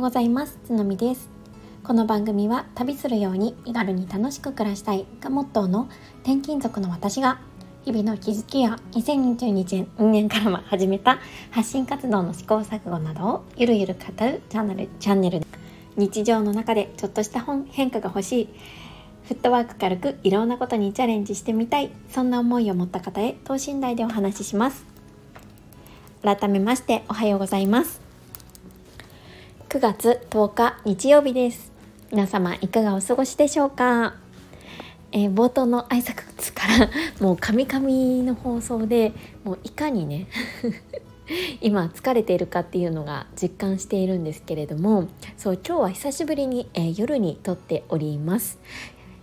うございます。つのみです。この番組は旅するように身軽に楽しく暮らしたいがモットーの転勤族の私が日々の気づきや2022年からも始めた発信活動の試行錯誤などをゆるゆる語るチャンネルチャンネル日常の中でちょっとした本変化が欲しいフットワーク軽くいろんなことにチャレンジしてみたいそんな思いを持った方へ等身大でお話しします。改めましておはようございます。9月10日日曜日です。皆様いかがお過ごしでしょうか、えー、冒頭の挨拶から もうカミカミの放送でもういかにね 今疲れているかっていうのが実感しているんですけれどもそう今日は久しぶりに、えー、夜に撮っております。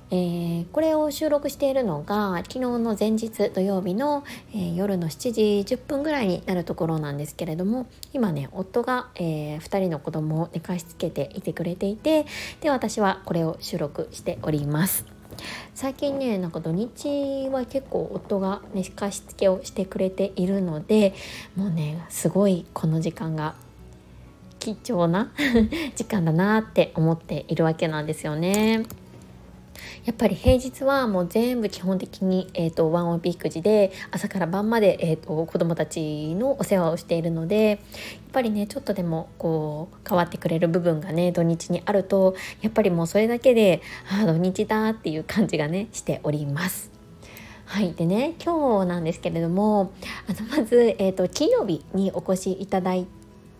えー、これを収録しているのが昨日の前日土曜日の、えー、夜の7時10分ぐらいになるところなんですけれども今ね夫が、えー、2人の子供を寝かしつけていてくれていてで私はこれを収録しております最近ねなんか土日は結構夫が寝かしつけをしてくれているのでもうねすごいこの時間が貴重な 時間だなって思っているわけなんですよね。やっぱり平日はもう全部基本的に、えーと、ワンオペ育児で朝から晩まで、えーと、子どもたちのお世話をしているのでやっぱりねちょっとでもこう変わってくれる部分がね土日にあるとやっぱりもうそれだけであ土日だっていう感じがねしております。はい、でね今日なんですけれどもあのまず、えーと金曜日にお越しいただい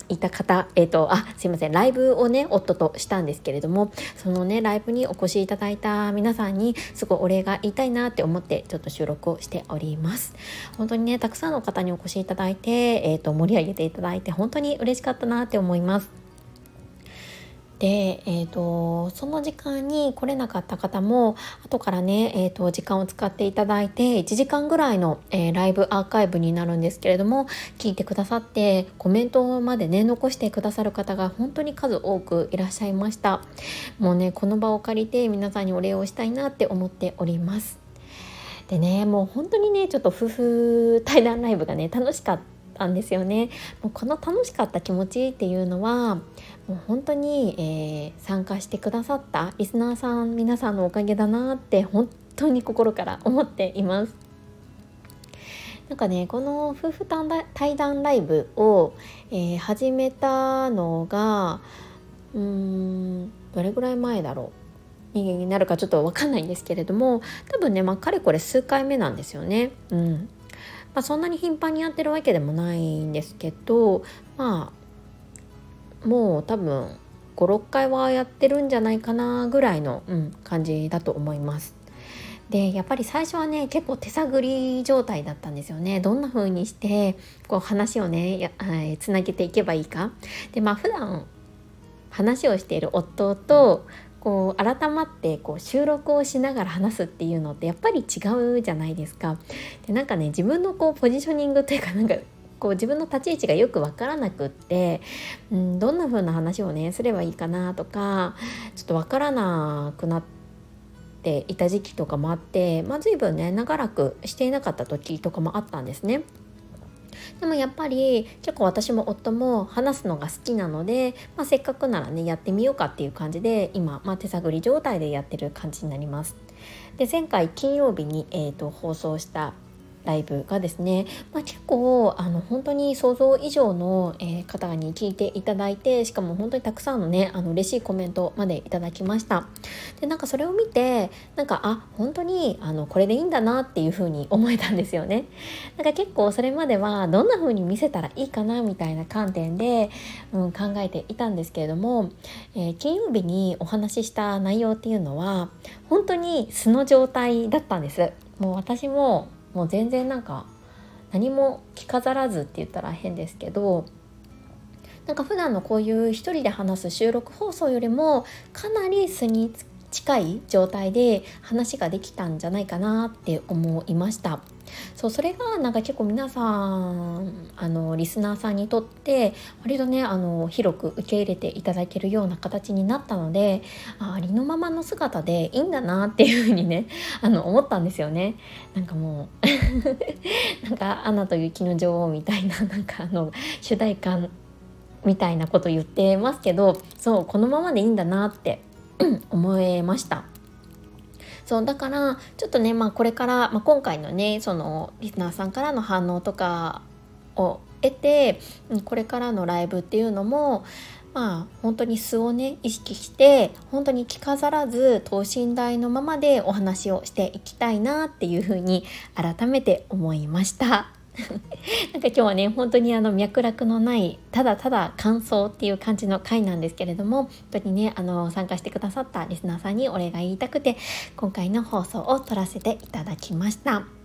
いた方、え、ー、と、あ、すいません、ライブをね、夫としたんですけれども、そのね、ライブにお越しいただいた皆さんに、すごいお礼が言いたいなって思って、ちょっと収録をしております。本当にね、たくさんの方にお越しいただいて、えっ、ー、と、盛り上げていただいて、本当に嬉しかったなって思います。で、えーと、その時間に来れなかった方も後からね、えーと、時間を使っていただいて1時間ぐらいの、えー、ライブアーカイブになるんですけれども聞いてくださってコメントまでね残してくださる方が本当に数多くいらっしゃいました。もうねこの場を借りて皆さんにお礼をしたいなって思っております。でねもう本当にねちょっと夫婦対談ライブがね楽しかったたんですよね。もうこの楽しかった気持ちっていうのはもう本当に、えー、参加してくださったリスナーさん皆さんのおかげだなって本当に心から思っています。なんかねこの夫婦対談ライブを、えー、始めたのがうーんどれぐらい前だろう。人間になるかちょっと分かんないんですけれども多分ね、まあ、かれこれ数回目なんですよね。うん、まあ、そんなに頻繁にやってるわけでもないんですけどまあもう多分56回はやってるんじゃないかなぐらいの、うん、感じだと思います。でやっぱり最初はね結構手探り状態だったんですよねどんな風にしてこう話をねや、はい、つなげていけばいいかでまあ普段話をしている夫とこう改まってこう収録をしながら話すっていうのってやっぱり違うじゃないですか。でなんかね自分のこうポジショニングというかなんか こう自分の立ち位置がよく分からなくって、うん、どんな風な話をねすればいいかなとかちょっと分からなくなっていた時期とかもあって、まあ、随分ね長らくしていなかった時とかもあったんですね。でもやっぱり結構私も夫も話すのが好きなので、まあ、せっかくならねやってみようかっていう感じで今、まあ、手探り状態でやってる感じになります。で前回金曜日に、えーと放送したライブがですね、まあ、結構あの本当に想像以上の、えー、方に聞いていただいてしかも本当にたくさんのねあの嬉しいコメントまでいただきました。でなんかそれを見てなんかあ本当にあのこれでいいんだなっていう風に思えたんですよね。なんか結構それまではどんな風に見せたらいいかなみたいな観点で、うん、考えていたんですけれども、えー、金曜日にお話しした内容っていうのは本当に素の状態だったんです。もう私ももう全然なんか何も着飾らずって言ったら変ですけどなんか普段のこういう一人で話す収録放送よりもかなり素に近い状態で話ができたんじゃないかなって思いました。そうそれがなんか結構皆さんあのリスナーさんにとって割とねあの広く受け入れていただけるような形になったのでありのままの姿でいいんだなっていうふうにね あの思ったんですよね。なんかもう なんか「アナと雪の女王」みたいななんかあの主題歌みたいなこと言ってますけどそうこのままでいいんだなって 思いました。そうだからちょっとね、まあ、これから、まあ、今回のねそのリスナーさんからの反応とかを得てこれからのライブっていうのもまあ本当に素をね意識して本当に着飾らず等身大のままでお話をしていきたいなっていうふうに改めて思いました。なんか今日はね本当にあの脈絡のないただただ感想っていう感じの回なんですけれども本当にねあの参加してくださったリスナーさんにお礼が言いたくて今回の放送を撮らせていただきました。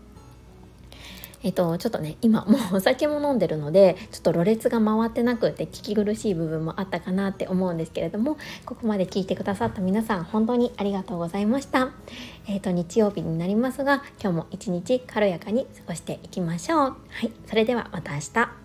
えっと、ちょっとね今もうお酒も飲んでるのでちょっとろれつが回ってなくて聞き苦しい部分もあったかなって思うんですけれどもここまで聞いてくださった皆さん本当にありがとうございました。えっと日曜日になりますが今日も一日軽やかに過ごしていきましょう。はい、それではまた明日。